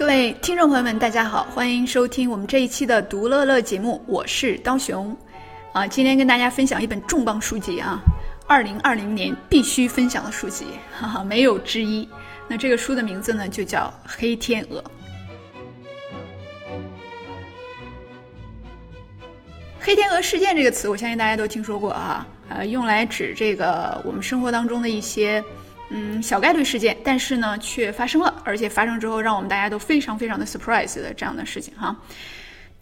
各位听众朋友们，大家好，欢迎收听我们这一期的《独乐乐》节目，我是刀熊。啊，今天跟大家分享一本重磅书籍啊，二零二零年必须分享的书籍，哈哈，没有之一。那这个书的名字呢，就叫《黑天鹅》。黑天鹅事件这个词，我相信大家都听说过啊，呃，用来指这个我们生活当中的一些。嗯，小概率事件，但是呢，却发生了，而且发生之后，让我们大家都非常非常的 surprise 的这样的事情哈。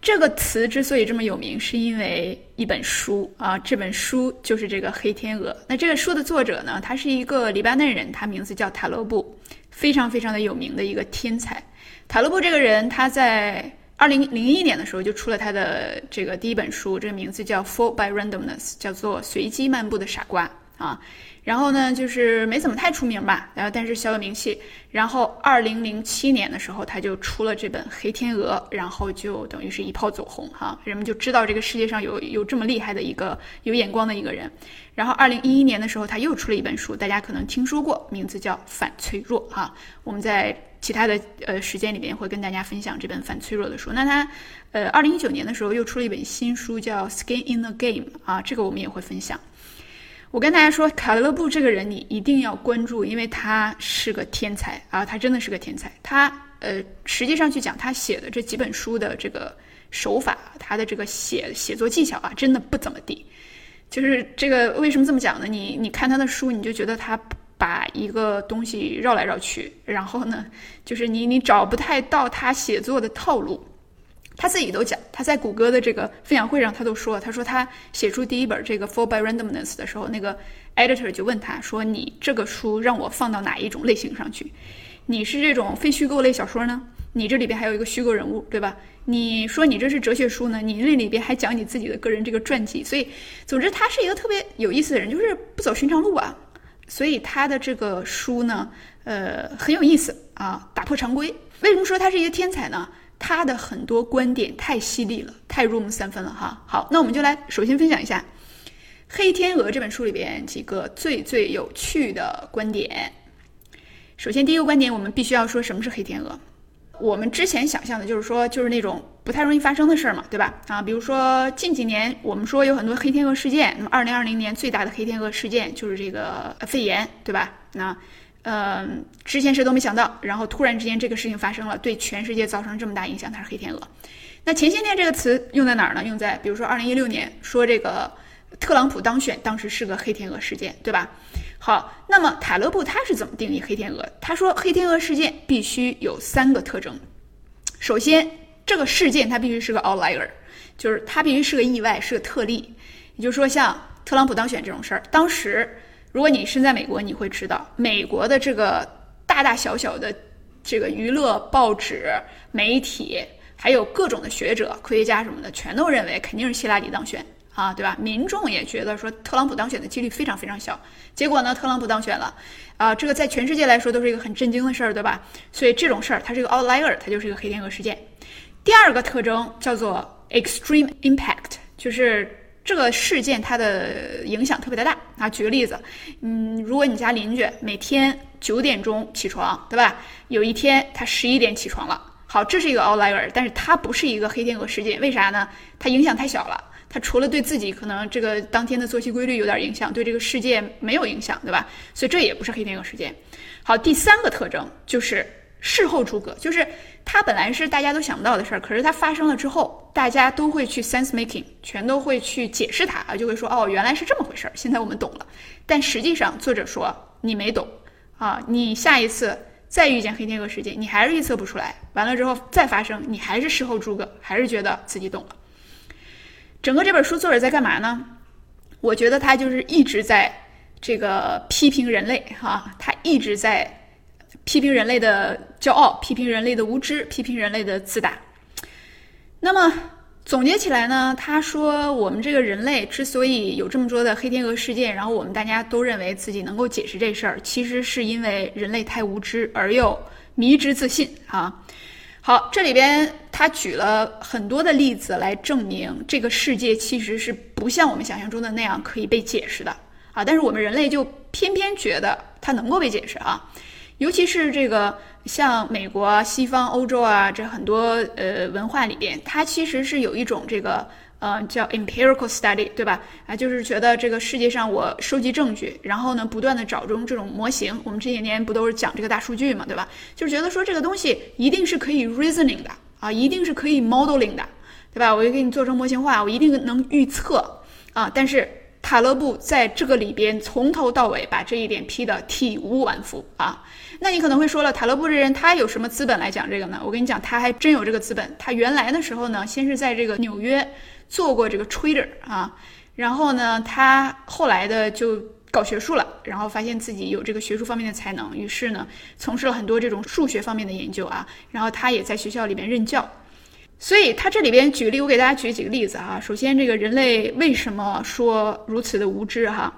这个词之所以这么有名，是因为一本书啊，这本书就是这个《黑天鹅》。那这个书的作者呢，他是一个黎巴嫩人，他名字叫塔勒布，非常非常的有名的一个天才。塔勒布这个人，他在二零零一年的时候就出了他的这个第一本书，这个名字叫《Fall by Randomness》，叫做《随机漫步的傻瓜》啊。然后呢，就是没怎么太出名吧，然后但是小有名气。然后二零零七年的时候，他就出了这本《黑天鹅》，然后就等于是一炮走红哈，人们就知道这个世界上有有这么厉害的一个有眼光的一个人。然后二零一一年的时候，他又出了一本书，大家可能听说过，名字叫《反脆弱》哈。我们在其他的呃时间里边会跟大家分享这本《反脆弱》的书。那他呃二零一九年的时候又出了一本新书，叫《Skin in the Game》啊，这个我们也会分享。我跟大家说，卡勒布这个人你一定要关注，因为他是个天才啊，他真的是个天才。他呃，实际上去讲，他写的这几本书的这个手法，他的这个写写作技巧啊，真的不怎么地。就是这个为什么这么讲呢？你你看他的书，你就觉得他把一个东西绕来绕去，然后呢，就是你你找不太到他写作的套路。他自己都讲，他在谷歌的这个分享会上，他都说，他说他写出第一本这个《Fall by Randomness》的时候，那个 editor 就问他说：“你这个书让我放到哪一种类型上去？你是这种非虚构类小说呢？你这里边还有一个虚构人物，对吧？你说你这是哲学书呢？你那里边还讲你自己的个人这个传记。所以，总之他是一个特别有意思的人，就是不走寻常路啊。所以他的这个书呢，呃，很有意思啊，打破常规。为什么说他是一个天才呢？”他的很多观点太犀利了，太入木三分了哈。好，那我们就来首先分享一下《黑天鹅》这本书里边几个最最有趣的观点。首先，第一个观点，我们必须要说什么是黑天鹅。我们之前想象的就是说，就是那种不太容易发生的事儿嘛，对吧？啊，比如说近几年我们说有很多黑天鹅事件，那么二零二零年最大的黑天鹅事件就是这个肺炎，对吧？那。嗯，之前谁都没想到，然后突然之间这个事情发生了，对全世界造成这么大影响，它是黑天鹅。那前些年这个词用在哪儿呢？用在比如说二零一六年说这个特朗普当选，当时是个黑天鹅事件，对吧？好，那么塔勒布他是怎么定义黑天鹅？他说黑天鹅事件必须有三个特征。首先，这个事件它必须是个 outlier，就是它必须是个意外，是个特例。也就是说，像特朗普当选这种事儿，当时。如果你身在美国，你会知道美国的这个大大小小的这个娱乐报纸、媒体，还有各种的学者、科学家什么的，全都认为肯定是希拉里当选啊，对吧？民众也觉得说特朗普当选的几率非常非常小。结果呢，特朗普当选了，啊，这个在全世界来说都是一个很震惊的事儿，对吧？所以这种事儿它是一个 outlier，它就是一个黑天鹅事件。第二个特征叫做 extreme impact，就是。这个事件它的影响特别的大啊！举个例子，嗯，如果你家邻居每天九点钟起床，对吧？有一天他十一点起床了，好，这是一个 outlier，但是它不是一个黑天鹅事件，为啥呢？它影响太小了。它除了对自己可能这个当天的作息规律有点影响，对这个世界没有影响，对吧？所以这也不是黑天鹅事件。好，第三个特征就是事后诸葛，就是它本来是大家都想不到的事儿，可是它发生了之后，大家都会去 sense making，全都会去解释它啊，就会说哦，原来是这么回事儿，现在我们懂了。但实际上，作者说你没懂啊，你下一次再遇见黑天鹅事件，你还是预测不出来，完了之后再发生，你还是事后诸葛，还是觉得自己懂了。整个这本书作者在干嘛呢？我觉得他就是一直在这个批评人类，哈，他一直在批评人类的骄傲，批评人类的无知，批评人类的自大。那么总结起来呢，他说我们这个人类之所以有这么多的黑天鹅事件，然后我们大家都认为自己能够解释这事儿，其实是因为人类太无知而又迷之自信，啊。好，这里边他举了很多的例子来证明这个世界其实是不像我们想象中的那样可以被解释的啊！但是我们人类就偏偏觉得它能够被解释啊！尤其是这个像美国、西方、欧洲啊，这很多呃文化里边，它其实是有一种这个。呃，叫 empirical study，对吧？啊，就是觉得这个世界上我收集证据，然后呢，不断的找中这种模型。我们这些年不都是讲这个大数据嘛，对吧？就是觉得说这个东西一定是可以 reasoning 的啊，一定是可以 modeling 的，对吧？我就给你做成模型化，我一定能预测啊。但是塔勒布在这个里边从头到尾把这一点批得体无完肤啊。那你可能会说了，塔勒布这人他有什么资本来讲这个呢？我跟你讲，他还真有这个资本。他原来的时候呢，先是在这个纽约。做过这个 trader 啊，然后呢，他后来的就搞学术了，然后发现自己有这个学术方面的才能，于是呢，从事了很多这种数学方面的研究啊，然后他也在学校里面任教，所以他这里边举例，我给大家举几个例子哈。首先，这个人类为什么说如此的无知哈？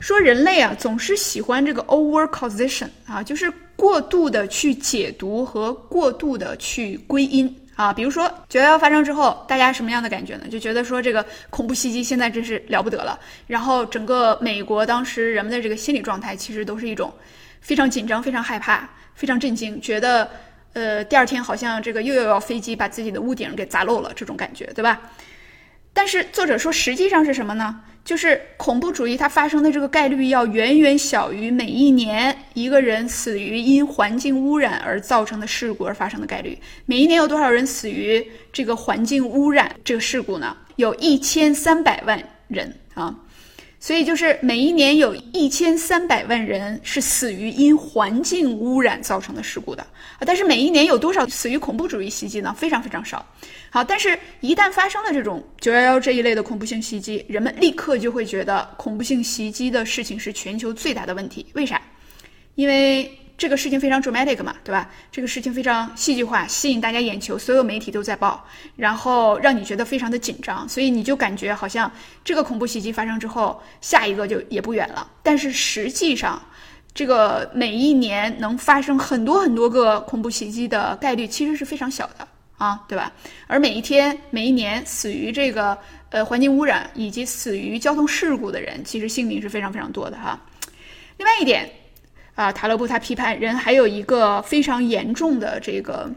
说人类啊，总是喜欢这个 overcausation 啊，就是过度的去解读和过度的去归因。啊，比如说九幺幺发生之后，大家什么样的感觉呢？就觉得说这个恐怖袭击现在真是了不得了。然后整个美国当时人们的这个心理状态，其实都是一种非常紧张、非常害怕、非常震惊，觉得呃第二天好像这个又要飞机把自己的屋顶给砸漏了这种感觉，对吧？但是作者说，实际上是什么呢？就是恐怖主义它发生的这个概率要远远小于每一年一个人死于因环境污染而造成的事故而发生的概率。每一年有多少人死于这个环境污染这个事故呢？有一千三百万人啊。所以就是每一年有一千三百万人是死于因环境污染造成的事故的啊，但是每一年有多少死于恐怖主义袭击呢？非常非常少。好，但是一旦发生了这种九幺幺这一类的恐怖性袭击，人们立刻就会觉得恐怖性袭击的事情是全球最大的问题。为啥？因为。这个事情非常 dramatic 嘛，对吧？这个事情非常戏剧化，吸引大家眼球，所有媒体都在报，然后让你觉得非常的紧张，所以你就感觉好像这个恐怖袭击发生之后，下一个就也不远了。但是实际上，这个每一年能发生很多很多个恐怖袭击的概率其实是非常小的啊，对吧？而每一天、每一年死于这个呃环境污染以及死于交通事故的人，其实性命是非常非常多的哈。另外一点。啊，塔勒布他批判人还有一个非常严重的这个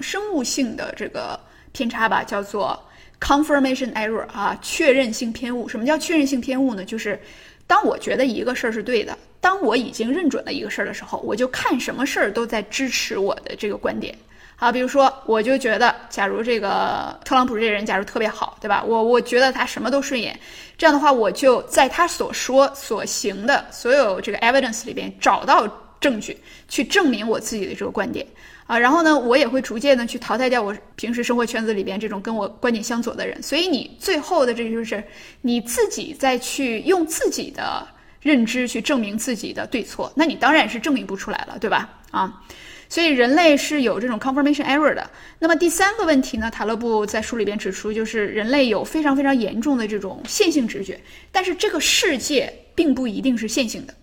生物性的这个偏差吧，叫做 confirmation error 啊，确认性偏误。什么叫确认性偏误呢？就是当我觉得一个事儿是对的，当我已经认准了一个事儿的时候，我就看什么事儿都在支持我的这个观点。好，比如说，我就觉得，假如这个特朗普这人，假如特别好，对吧？我我觉得他什么都顺眼，这样的话，我就在他所说所行的所有这个 evidence 里边找到证据，去证明我自己的这个观点啊。然后呢，我也会逐渐的去淘汰掉我平时生活圈子里边这种跟我观点相左的人。所以你最后的这就是你自己再去用自己的认知去证明自己的对错，那你当然是证明不出来了，对吧？啊。所以人类是有这种 confirmation error 的。那么第三个问题呢？塔勒布在书里边指出，就是人类有非常非常严重的这种线性直觉，但是这个世界并不一定是线性的。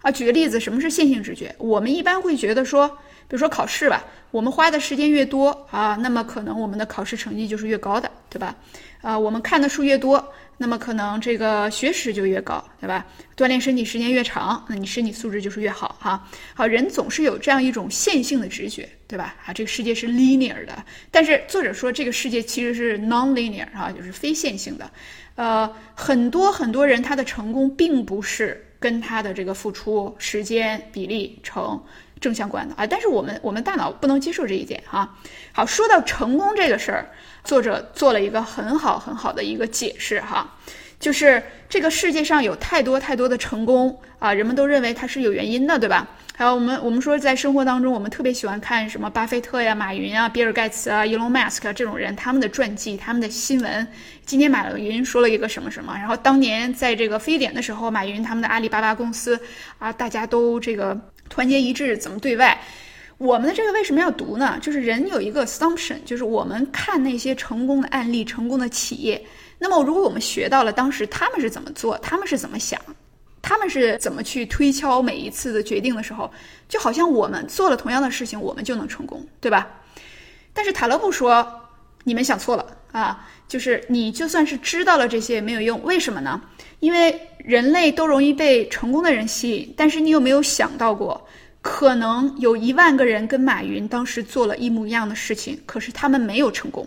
啊，举个例子，什么是线性直觉？我们一般会觉得说，比如说考试吧，我们花的时间越多啊，那么可能我们的考试成绩就是越高的，对吧？啊，我们看的书越多，那么可能这个学识就越高，对吧？锻炼身体时间越长，那你身体素质就是越好哈。好，人总是有这样一种线性的直觉，对吧？啊，这个世界是 linear 的，但是作者说这个世界其实是 non-linear 啊，就是非线性的。呃，很多很多人他的成功并不是跟他的这个付出时间比例成正相关的啊，但是我们我们大脑不能接受这一点哈。好，说到成功这个事儿。作者做了一个很好很好的一个解释哈，就是这个世界上有太多太多的成功啊，人们都认为它是有原因的，对吧？还有我们我们说在生活当中，我们特别喜欢看什么巴菲特呀、马云啊、比尔盖茨啊、伊隆马斯克这种人，他们的传记、他们的新闻。今天马云说了一个什么什么，然后当年在这个非典的时候，马云他们的阿里巴巴公司啊，大家都这个团结一致，怎么对外？我们的这个为什么要读呢？就是人有一个 assumption，就是我们看那些成功的案例、成功的企业，那么如果我们学到了当时他们是怎么做，他们是怎么想，他们是怎么去推敲每一次的决定的时候，就好像我们做了同样的事情，我们就能成功，对吧？但是塔勒布说，你们想错了啊，就是你就算是知道了这些也没有用，为什么呢？因为人类都容易被成功的人吸引，但是你有没有想到过？可能有一万个人跟马云当时做了一模一样的事情，可是他们没有成功，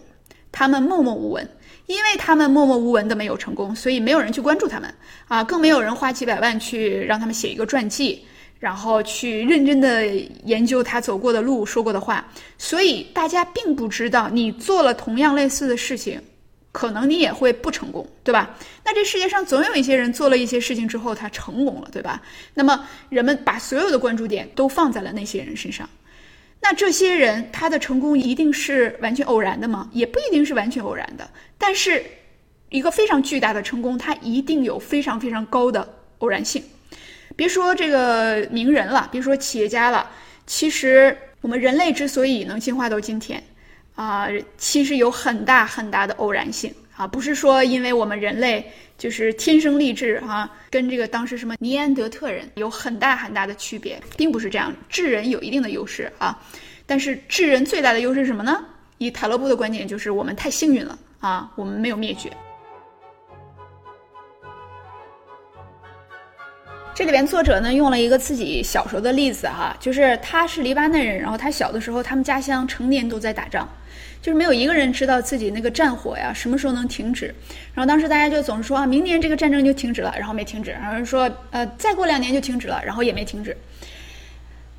他们默默无闻，因为他们默默无闻的没有成功，所以没有人去关注他们啊，更没有人花几百万去让他们写一个传记，然后去认真的研究他走过的路、说过的话，所以大家并不知道你做了同样类似的事情。可能你也会不成功，对吧？那这世界上总有一些人做了一些事情之后，他成功了，对吧？那么人们把所有的关注点都放在了那些人身上。那这些人他的成功一定是完全偶然的吗？也不一定是完全偶然的。但是一个非常巨大的成功，它一定有非常非常高的偶然性。别说这个名人了，别说企业家了，其实我们人类之所以能进化到今天。啊，其实有很大很大的偶然性啊，不是说因为我们人类就是天生丽质哈，跟这个当时什么尼安德特人有很大很大的区别，并不是这样，智人有一定的优势啊，但是智人最大的优势是什么呢？以塔勒布的观点，就是我们太幸运了啊，我们没有灭绝。这里边作者呢用了一个自己小时候的例子哈，就是他是黎巴嫩人，然后他小的时候，他们家乡成年都在打仗。就是没有一个人知道自己那个战火呀什么时候能停止，然后当时大家就总是说啊，明年这个战争就停止了，然后没停止，然后说呃再过两年就停止了，然后也没停止。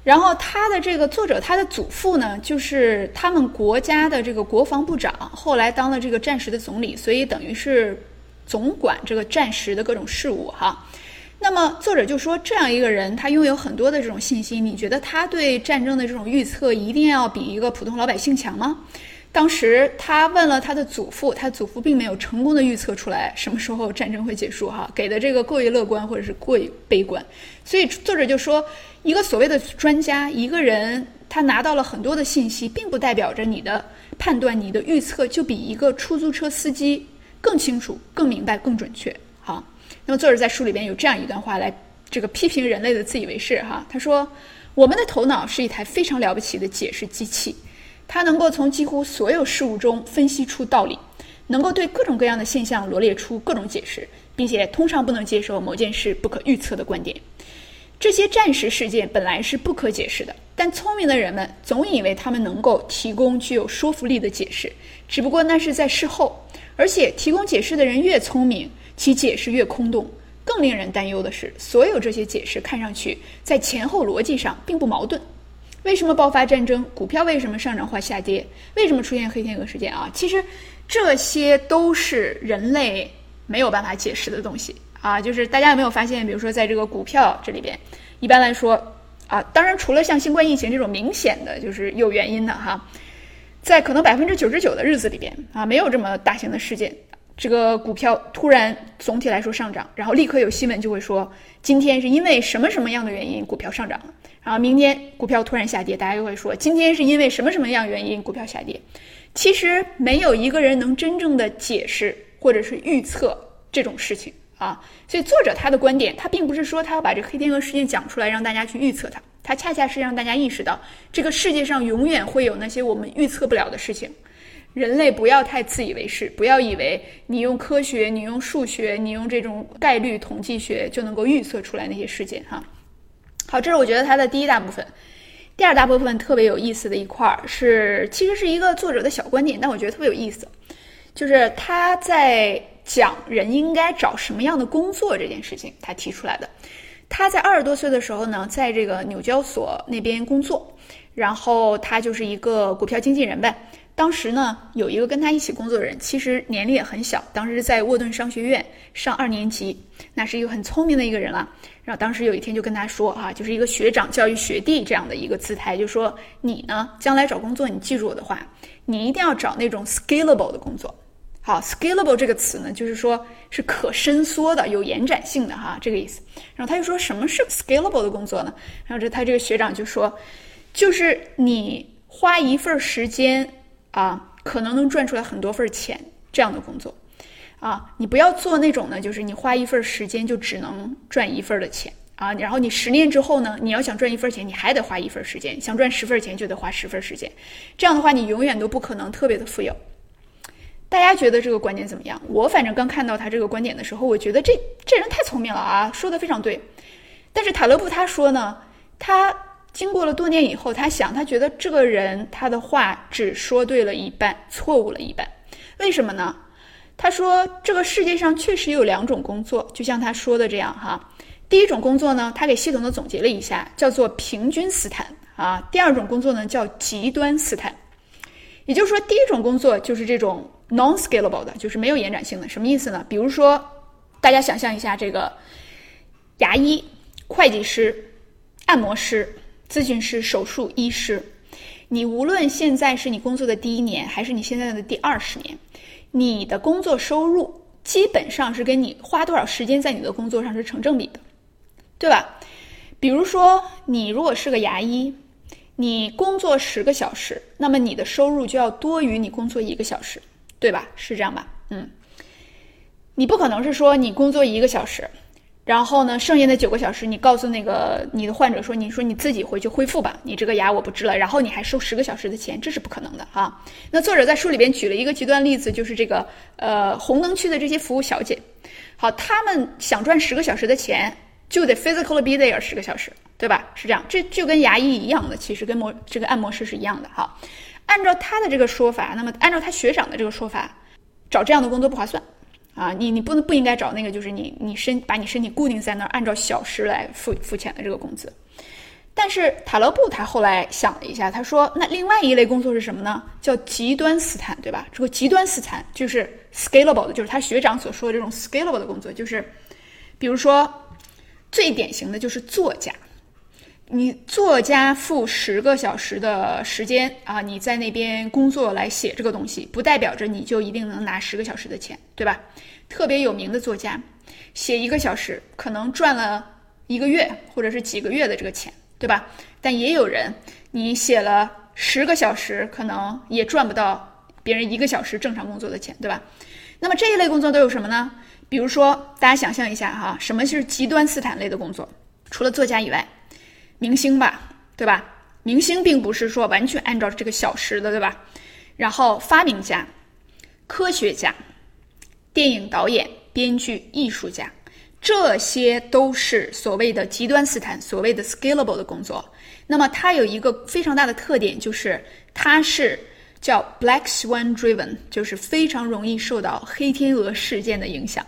然后他的这个作者他的祖父呢，就是他们国家的这个国防部长，后来当了这个战时的总理，所以等于是总管这个战时的各种事务哈。那么作者就说，这样一个人他拥有很多的这种信息，你觉得他对战争的这种预测一定要比一个普通老百姓强吗？当时他问了他的祖父，他祖父并没有成功的预测出来什么时候战争会结束，哈，给的这个过于乐观或者是过于悲观，所以作者就说，一个所谓的专家，一个人他拿到了很多的信息，并不代表着你的判断、你的预测就比一个出租车司机更清楚、更明白、更准确，哈。那么作者在书里边有这样一段话来这个批评人类的自以为是，哈，他说，我们的头脑是一台非常了不起的解释机器。他能够从几乎所有事物中分析出道理，能够对各种各样的现象罗列出各种解释，并且通常不能接受某件事不可预测的观点。这些暂时事件本来是不可解释的，但聪明的人们总以为他们能够提供具有说服力的解释，只不过那是在事后。而且，提供解释的人越聪明，其解释越空洞。更令人担忧的是，所有这些解释看上去在前后逻辑上并不矛盾。为什么爆发战争？股票为什么上涨或下跌？为什么出现黑天鹅事件啊？其实这些都是人类没有办法解释的东西啊！就是大家有没有发现，比如说在这个股票这里边，一般来说啊，当然除了像新冠疫情这种明显的就是有原因的哈，在可能百分之九十九的日子里边啊，没有这么大型的事件，这个股票突然总体来说上涨，然后立刻有新闻就会说今天是因为什么什么样的原因股票上涨了。然后明天股票突然下跌，大家又会说今天是因为什么什么样原因股票下跌？其实没有一个人能真正的解释或者是预测这种事情啊。所以作者他的观点，他并不是说他要把这个黑天鹅事件讲出来让大家去预测它，他恰恰是让大家意识到这个世界上永远会有那些我们预测不了的事情。人类不要太自以为是，不要以为你用科学、你用数学、你用这种概率统计学就能够预测出来那些事件哈。好，这是我觉得它的第一大部分。第二大部分特别有意思的一块儿是，其实是一个作者的小观点，但我觉得特别有意思，就是他在讲人应该找什么样的工作这件事情，他提出来的。他在二十多岁的时候呢，在这个纽交所那边工作，然后他就是一个股票经纪人呗。当时呢，有一个跟他一起工作的人，其实年龄也很小，当时在沃顿商学院上二年级，那是一个很聪明的一个人了。然后当时有一天就跟他说啊，就是一个学长教育学弟这样的一个姿态，就说你呢，将来找工作，你记住我的话，你一定要找那种 scalable 的工作。好，scalable 这个词呢，就是说是可伸缩的、有延展性的哈，这个意思。然后他就说什么是 scalable 的工作呢？然后这他这个学长就说，就是你花一份时间啊，可能能赚出来很多份钱这样的工作啊，你不要做那种呢，就是你花一份时间就只能赚一份的钱啊，然后你十年之后呢，你要想赚一份钱，你还得花一份时间，想赚十份钱就得花十份时间，这样的话你永远都不可能特别的富有。大家觉得这个观点怎么样？我反正刚看到他这个观点的时候，我觉得这这人太聪明了啊，说的非常对。但是塔勒布他说呢，他经过了多年以后，他想，他觉得这个人他的话只说对了一半，错误了一半。为什么呢？他说这个世界上确实有两种工作，就像他说的这样哈。第一种工作呢，他给系统的总结了一下，叫做平均斯坦啊。第二种工作呢，叫极端斯坦。也就是说，第一种工作就是这种。non-scalable 的，就是没有延展性的，什么意思呢？比如说，大家想象一下，这个牙医、会计师、按摩师、咨询师、手术医师，你无论现在是你工作的第一年，还是你现在的第二十年，你的工作收入基本上是跟你花多少时间在你的工作上是成正比的，对吧？比如说，你如果是个牙医，你工作十个小时，那么你的收入就要多于你工作一个小时。对吧？是这样吧？嗯，你不可能是说你工作一个小时，然后呢，剩下的九个小时你告诉那个你的患者说，你说你自己回去恢复吧，你这个牙我不治了，然后你还收十个小时的钱，这是不可能的哈。那作者在书里边举了一个极端例子，就是这个呃红灯区的这些服务小姐，好，他们想赚十个小时的钱，就得 physically be there 十个小时，对吧？是这样，这就跟牙医一样的，其实跟模这个按摩师是一样的哈。按照他的这个说法，那么按照他学长的这个说法，找这样的工作不划算啊！你你不能不应该找那个，就是你你身把你身体固定在那儿，按照小时来付付钱的这个工资。但是塔勒布他后来想了一下，他说：“那另外一类工作是什么呢？叫极端斯坦，对吧？这个极端斯坦就是 scalable 的，就是他学长所说的这种 scalable 的工作，就是比如说最典型的就是作家。”你作家付十个小时的时间啊，你在那边工作来写这个东西，不代表着你就一定能拿十个小时的钱，对吧？特别有名的作家，写一个小时可能赚了一个月或者是几个月的这个钱，对吧？但也有人，你写了十个小时，可能也赚不到别人一个小时正常工作的钱，对吧？那么这一类工作都有什么呢？比如说，大家想象一下哈，什么是极端斯坦类的工作？除了作家以外。明星吧，对吧？明星并不是说完全按照这个小时的，对吧？然后发明家、科学家、电影导演、编剧、艺术家，这些都是所谓的极端斯坦、所谓的 scalable 的工作。那么它有一个非常大的特点，就是它是叫 black swan driven，就是非常容易受到黑天鹅事件的影响。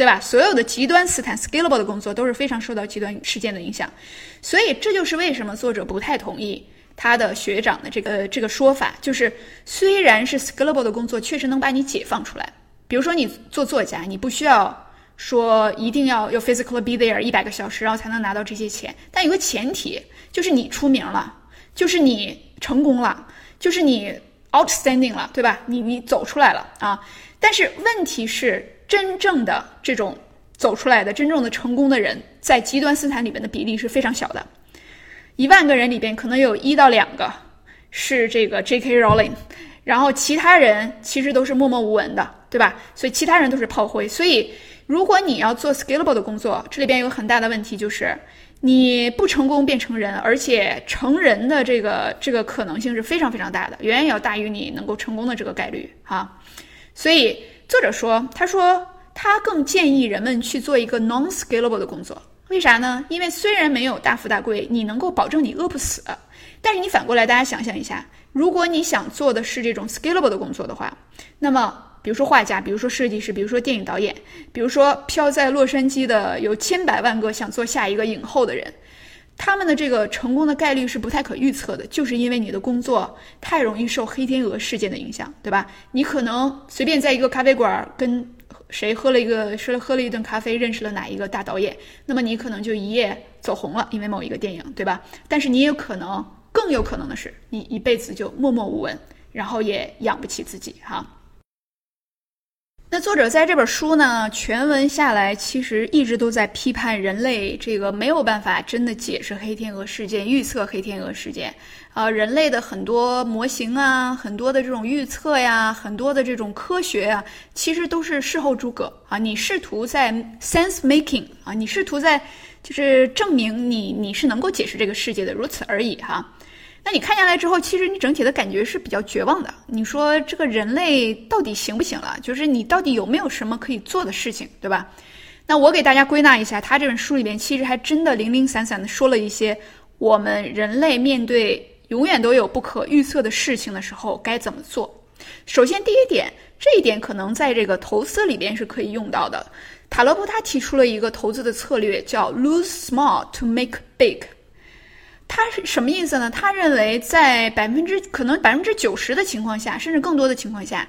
对吧？所有的极端斯坦 scalable 的工作都是非常受到极端事件的影响，所以这就是为什么作者不太同意他的学长的这个这个说法。就是虽然是 scalable 的工作，确实能把你解放出来。比如说你做作家，你不需要说一定要要 physically be there 一百个小时，然后才能拿到这些钱。但有个前提，就是你出名了，就是你成功了，就是你 outstanding 了，对吧？你你走出来了啊。但是问题是。真正的这种走出来的、真正的成功的人，在极端斯坦里边的比例是非常小的。一万个人里边，可能有一到两个是这个 J.K. Rowling，然后其他人其实都是默默无闻的，对吧？所以其他人都是炮灰。所以，如果你要做 scalable 的工作，这里边有很大的问题，就是你不成功变成人，而且成人的这个这个可能性是非常非常大的，远远要大于你能够成功的这个概率哈。所以作者说，他说他更建议人们去做一个 non-scalable 的工作，为啥呢？因为虽然没有大富大贵，你能够保证你饿不死，但是你反过来，大家想象一下，如果你想做的是这种 scalable 的工作的话，那么。比如说画家，比如说设计师，比如说电影导演，比如说飘在洛杉矶的有千百万个想做下一个影后的人，他们的这个成功的概率是不太可预测的，就是因为你的工作太容易受黑天鹅事件的影响，对吧？你可能随便在一个咖啡馆跟谁喝了一个喝了喝了一顿咖啡，认识了哪一个大导演，那么你可能就一夜走红了，因为某一个电影，对吧？但是你也可能，更有可能的是，你一辈子就默默无闻，然后也养不起自己，哈。那作者在这本书呢，全文下来，其实一直都在批判人类这个没有办法真的解释黑天鹅事件、预测黑天鹅事件，啊，人类的很多模型啊，很多的这种预测呀，很多的这种科学啊，其实都是事后诸葛啊，你试图在 sense making 啊，你试图在就是证明你你是能够解释这个世界的，如此而已哈。那你看下来之后，其实你整体的感觉是比较绝望的。你说这个人类到底行不行了？就是你到底有没有什么可以做的事情，对吧？那我给大家归纳一下，他这本书里面其实还真的零零散散的说了一些我们人类面对永远都有不可预测的事情的时候该怎么做。首先第一点，这一点可能在这个投资里边是可以用到的。塔勒布他提出了一个投资的策略，叫 lose small to make big。他是什么意思呢？他认为在百分之可能百分之九十的情况下，甚至更多的情况下，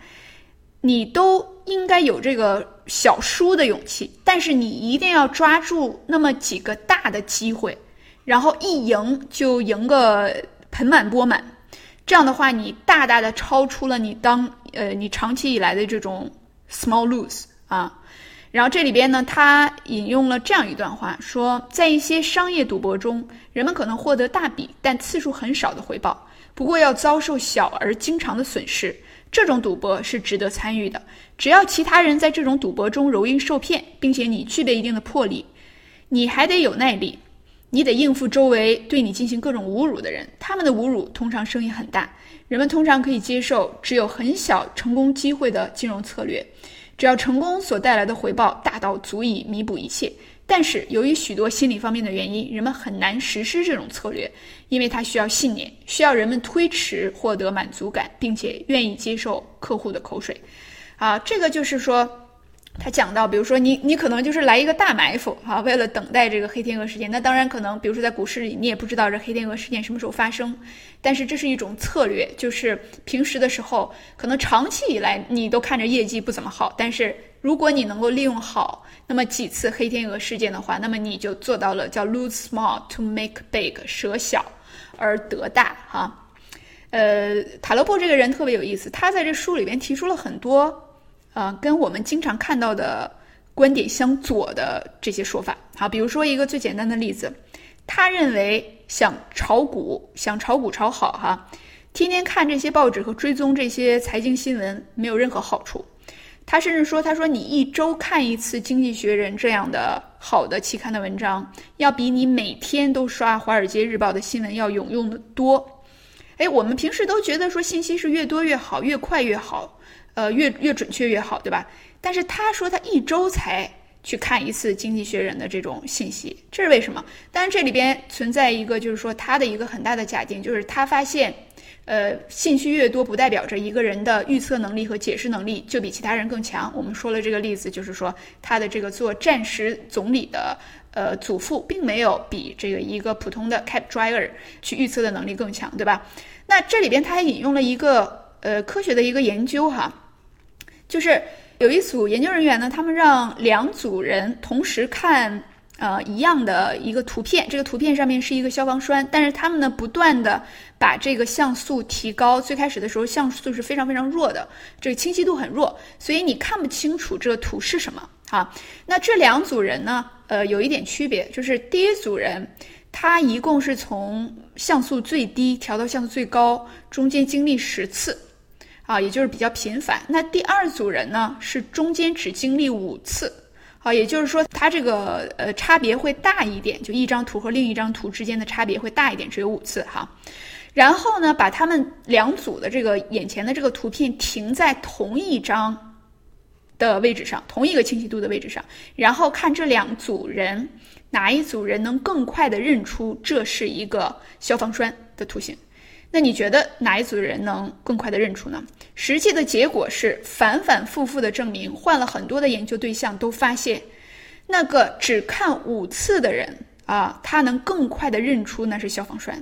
你都应该有这个小输的勇气，但是你一定要抓住那么几个大的机会，然后一赢就赢个盆满钵满。这样的话，你大大的超出了你当呃你长期以来的这种 small lose 啊。然后这里边呢，他引用了这样一段话，说在一些商业赌博中，人们可能获得大笔但次数很少的回报，不过要遭受小而经常的损失。这种赌博是值得参与的，只要其他人在这种赌博中容易受骗，并且你具备一定的魄力，你还得有耐力，你得应付周围对你进行各种侮辱的人，他们的侮辱通常声音很大，人们通常可以接受只有很小成功机会的金融策略。只要成功所带来的回报大到足以弥补一切，但是由于许多心理方面的原因，人们很难实施这种策略，因为它需要信念，需要人们推迟获得满足感，并且愿意接受客户的口水。啊，这个就是说。他讲到，比如说你你可能就是来一个大埋伏啊，为了等待这个黑天鹅事件。那当然可能，比如说在股市里，你也不知道这黑天鹅事件什么时候发生，但是这是一种策略，就是平时的时候，可能长期以来你都看着业绩不怎么好，但是如果你能够利用好那么几次黑天鹅事件的话，那么你就做到了叫 lose small to make big，舍小而得大哈。呃，塔勒布这个人特别有意思，他在这书里边提出了很多。呃，跟我们经常看到的观点相左的这些说法，好，比如说一个最简单的例子，他认为想炒股，想炒股炒好哈，天天看这些报纸和追踪这些财经新闻没有任何好处。他甚至说，他说你一周看一次《经济学人》这样的好的期刊的文章，要比你每天都刷《华尔街日报》的新闻要有用的多。哎，我们平时都觉得说信息是越多越好，越快越好。呃，越越准确越好，对吧？但是他说他一周才去看一次《经济学人》的这种信息，这是为什么？当然这里边存在一个，就是说他的一个很大的假定，就是他发现，呃，信息越多不代表着一个人的预测能力和解释能力就比其他人更强。我们说了这个例子，就是说他的这个做战时总理的呃祖父，并没有比这个一个普通的 cab driver 去预测的能力更强，对吧？那这里边他还引用了一个呃科学的一个研究哈。就是有一组研究人员呢，他们让两组人同时看呃一样的一个图片，这个图片上面是一个消防栓，但是他们呢不断的把这个像素提高，最开始的时候像素是非常非常弱的，这个清晰度很弱，所以你看不清楚这个图是什么啊。那这两组人呢，呃有一点区别，就是第一组人他一共是从像素最低调到像素最高，中间经历十次。啊，也就是比较频繁。那第二组人呢，是中间只经历五次，啊，也就是说它这个呃差别会大一点，就一张图和另一张图之间的差别会大一点，只有五次哈。然后呢，把他们两组的这个眼前的这个图片停在同一张的位置上，同一个清晰度的位置上，然后看这两组人哪一组人能更快的认出这是一个消防栓的图形。那你觉得哪一组人能更快的认出呢？实际的结果是反反复复的证明，换了很多的研究对象都发现，那个只看五次的人啊，他能更快的认出那是消防栓。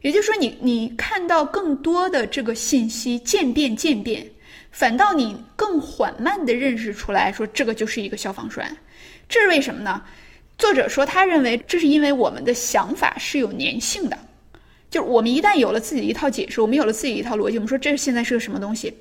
也就是说，你你看到更多的这个信息渐变渐变，反倒你更缓慢地认识出来说这个就是一个消防栓，这是为什么呢？作者说他认为这是因为我们的想法是有粘性的，就是我们一旦有了自己一套解释，我们有了自己一套逻辑，我们说这现在是个什么东西，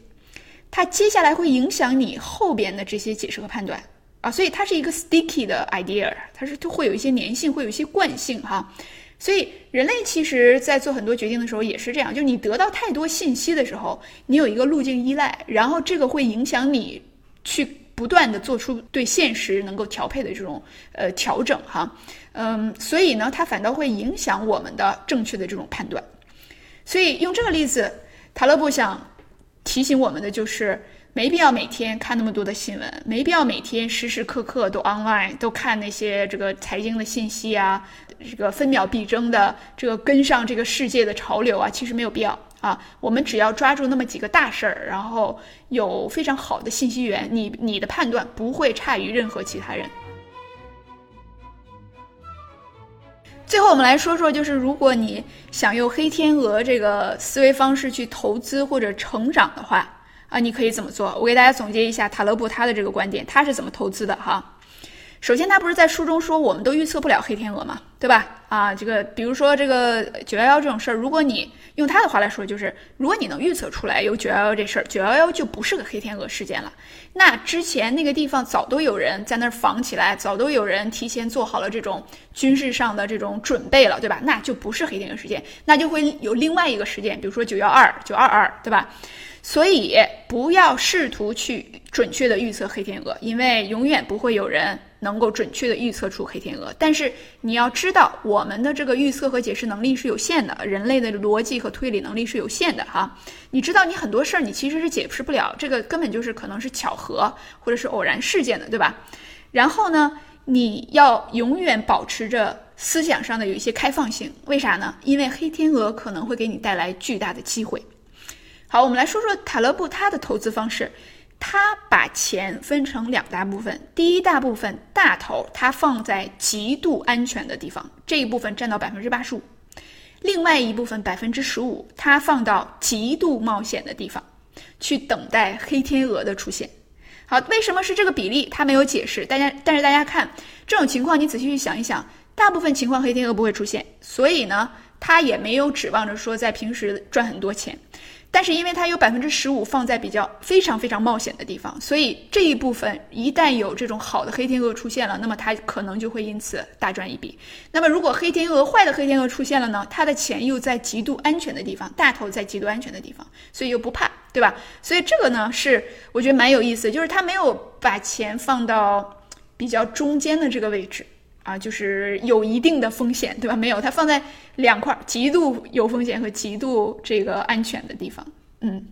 它接下来会影响你后边的这些解释和判断啊，所以它是一个 sticky 的 idea，它是就会有一些粘性，会有一些惯性哈。所以，人类其实，在做很多决定的时候也是这样，就你得到太多信息的时候，你有一个路径依赖，然后这个会影响你去不断的做出对现实能够调配的这种呃调整哈，嗯，所以呢，它反倒会影响我们的正确的这种判断。所以用这个例子，塔勒布想提醒我们的就是。没必要每天看那么多的新闻，没必要每天时时刻刻都 online 都看那些这个财经的信息啊，这个分秒必争的这个跟上这个世界的潮流啊，其实没有必要啊。我们只要抓住那么几个大事儿，然后有非常好的信息源，你你的判断不会差于任何其他人。最后我们来说说，就是如果你想用黑天鹅这个思维方式去投资或者成长的话。啊，你可以怎么做？我给大家总结一下塔勒布他的这个观点，他是怎么投资的哈。首先，他不是在书中说我们都预测不了黑天鹅嘛，对吧？啊，这个比如说这个九幺幺这种事儿，如果你用他的话来说，就是如果你能预测出来有九幺幺这事儿，九幺幺就不是个黑天鹅事件了。那之前那个地方早都有人在那儿防起来，早都有人提前做好了这种军事上的这种准备了，对吧？那就不是黑天鹅事件，那就会有另外一个事件，比如说九幺二、九二二，对吧？所以不要试图去准确的预测黑天鹅，因为永远不会有人能够准确的预测出黑天鹅。但是你要知道，我们的这个预测和解释能力是有限的，人类的逻辑和推理能力是有限的哈。你知道，你很多事儿你其实是解释不了，这个根本就是可能是巧合或者是偶然事件的，对吧？然后呢，你要永远保持着思想上的有一些开放性，为啥呢？因为黑天鹅可能会给你带来巨大的机会。好，我们来说说塔勒布他的投资方式。他把钱分成两大部分，第一大部分大头他放在极度安全的地方，这一部分占到百分之八十五；另外一部分百分之十五，他放到极度冒险的地方，去等待黑天鹅的出现。好，为什么是这个比例？他没有解释。大家，但是大家看这种情况，你仔细去想一想，大部分情况黑天鹅不会出现，所以呢，他也没有指望着说在平时赚很多钱。但是因为它有百分之十五放在比较非常非常冒险的地方，所以这一部分一旦有这种好的黑天鹅出现了，那么它可能就会因此大赚一笔。那么如果黑天鹅坏的黑天鹅出现了呢？它的钱又在极度安全的地方，大头在极度安全的地方，所以又不怕，对吧？所以这个呢是我觉得蛮有意思，就是它没有把钱放到比较中间的这个位置。啊，就是有一定的风险，对吧？没有，它放在两块极度有风险和极度这个安全的地方。嗯，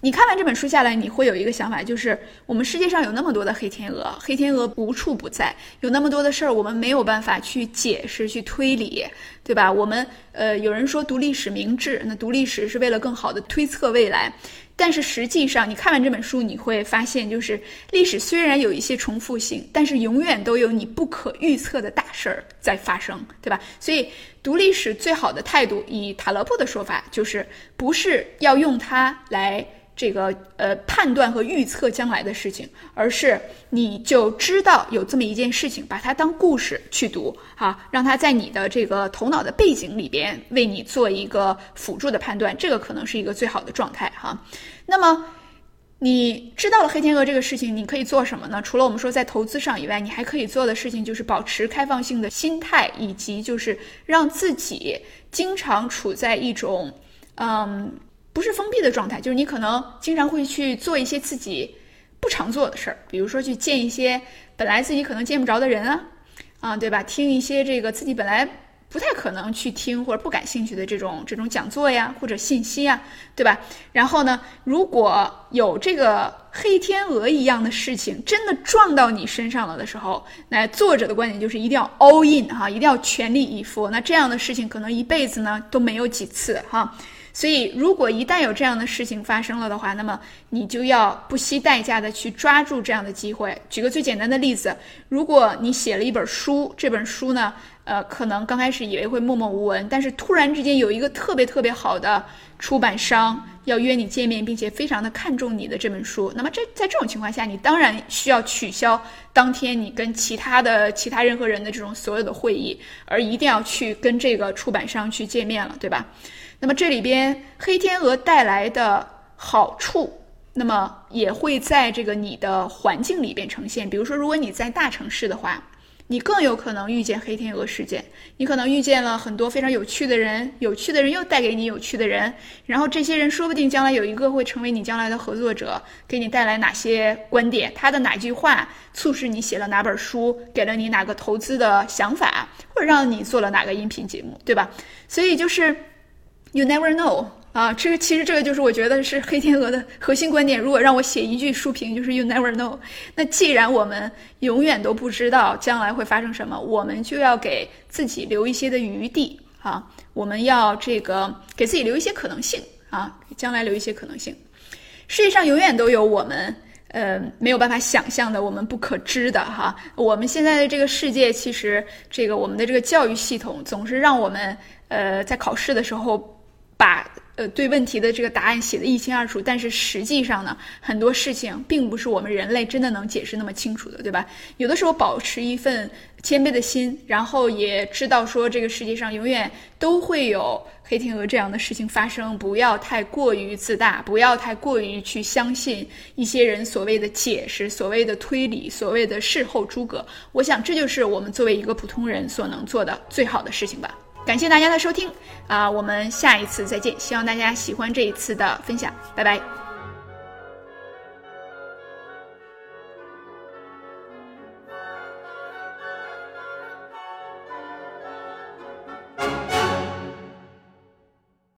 你看完这本书下来，你会有一个想法，就是我们世界上有那么多的黑天鹅，黑天鹅无处不在，有那么多的事儿，我们没有办法去解释、去推理，对吧？我们呃，有人说读历史明智，那读历史是为了更好的推测未来。但是实际上，你看完这本书，你会发现，就是历史虽然有一些重复性，但是永远都有你不可预测的大事儿在发生，对吧？所以读历史最好的态度，以塔勒布的说法，就是不是要用它来。这个呃判断和预测将来的事情，而是你就知道有这么一件事情，把它当故事去读，哈，让它在你的这个头脑的背景里边为你做一个辅助的判断，这个可能是一个最好的状态，哈。那么你知道了黑天鹅这个事情，你可以做什么呢？除了我们说在投资上以外，你还可以做的事情就是保持开放性的心态，以及就是让自己经常处在一种嗯。不是封闭的状态，就是你可能经常会去做一些自己不常做的事儿，比如说去见一些本来自己可能见不着的人啊，啊，对吧？听一些这个自己本来。不太可能去听或者不感兴趣的这种这种讲座呀，或者信息呀，对吧？然后呢，如果有这个黑天鹅一样的事情真的撞到你身上了的时候，那作者的观点就是一定要 all in 哈，一定要全力以赴。那这样的事情可能一辈子呢都没有几次哈。所以，如果一旦有这样的事情发生了的话，那么你就要不惜代价的去抓住这样的机会。举个最简单的例子，如果你写了一本书，这本书呢，呃，可能刚开始以为会默默无闻，但是突然之间有一个特别特别好的出版商要约你见面，并且非常的看重你的这本书，那么这在这种情况下，你当然需要取消当天你跟其他的其他任何人的这种所有的会议，而一定要去跟这个出版商去见面了，对吧？那么这里边黑天鹅带来的好处，那么也会在这个你的环境里边呈现。比如说，如果你在大城市的话，你更有可能遇见黑天鹅事件。你可能遇见了很多非常有趣的人，有趣的人又带给你有趣的人，然后这些人说不定将来有一个会成为你将来的合作者，给你带来哪些观点，他的哪句话促使你写了哪本书，给了你哪个投资的想法，或者让你做了哪个音频节目，对吧？所以就是。You never know 啊，这个其实这个就是我觉得是黑天鹅的核心观点。如果让我写一句书评，就是 You never know。那既然我们永远都不知道将来会发生什么，我们就要给自己留一些的余地啊。我们要这个给自己留一些可能性啊，将来留一些可能性。世界上永远都有我们呃没有办法想象的，我们不可知的哈。我们现在的这个世界，其实这个我们的这个教育系统总是让我们呃在考试的时候。把呃对问题的这个答案写得一清二楚，但是实际上呢，很多事情并不是我们人类真的能解释那么清楚的，对吧？有的时候保持一份谦卑的心，然后也知道说这个世界上永远都会有黑天鹅这样的事情发生，不要太过于自大，不要太过于去相信一些人所谓的解释、所谓的推理、所谓的事后诸葛。我想这就是我们作为一个普通人所能做的最好的事情吧。感谢大家的收听啊，我们下一次再见。希望大家喜欢这一次的分享，拜拜。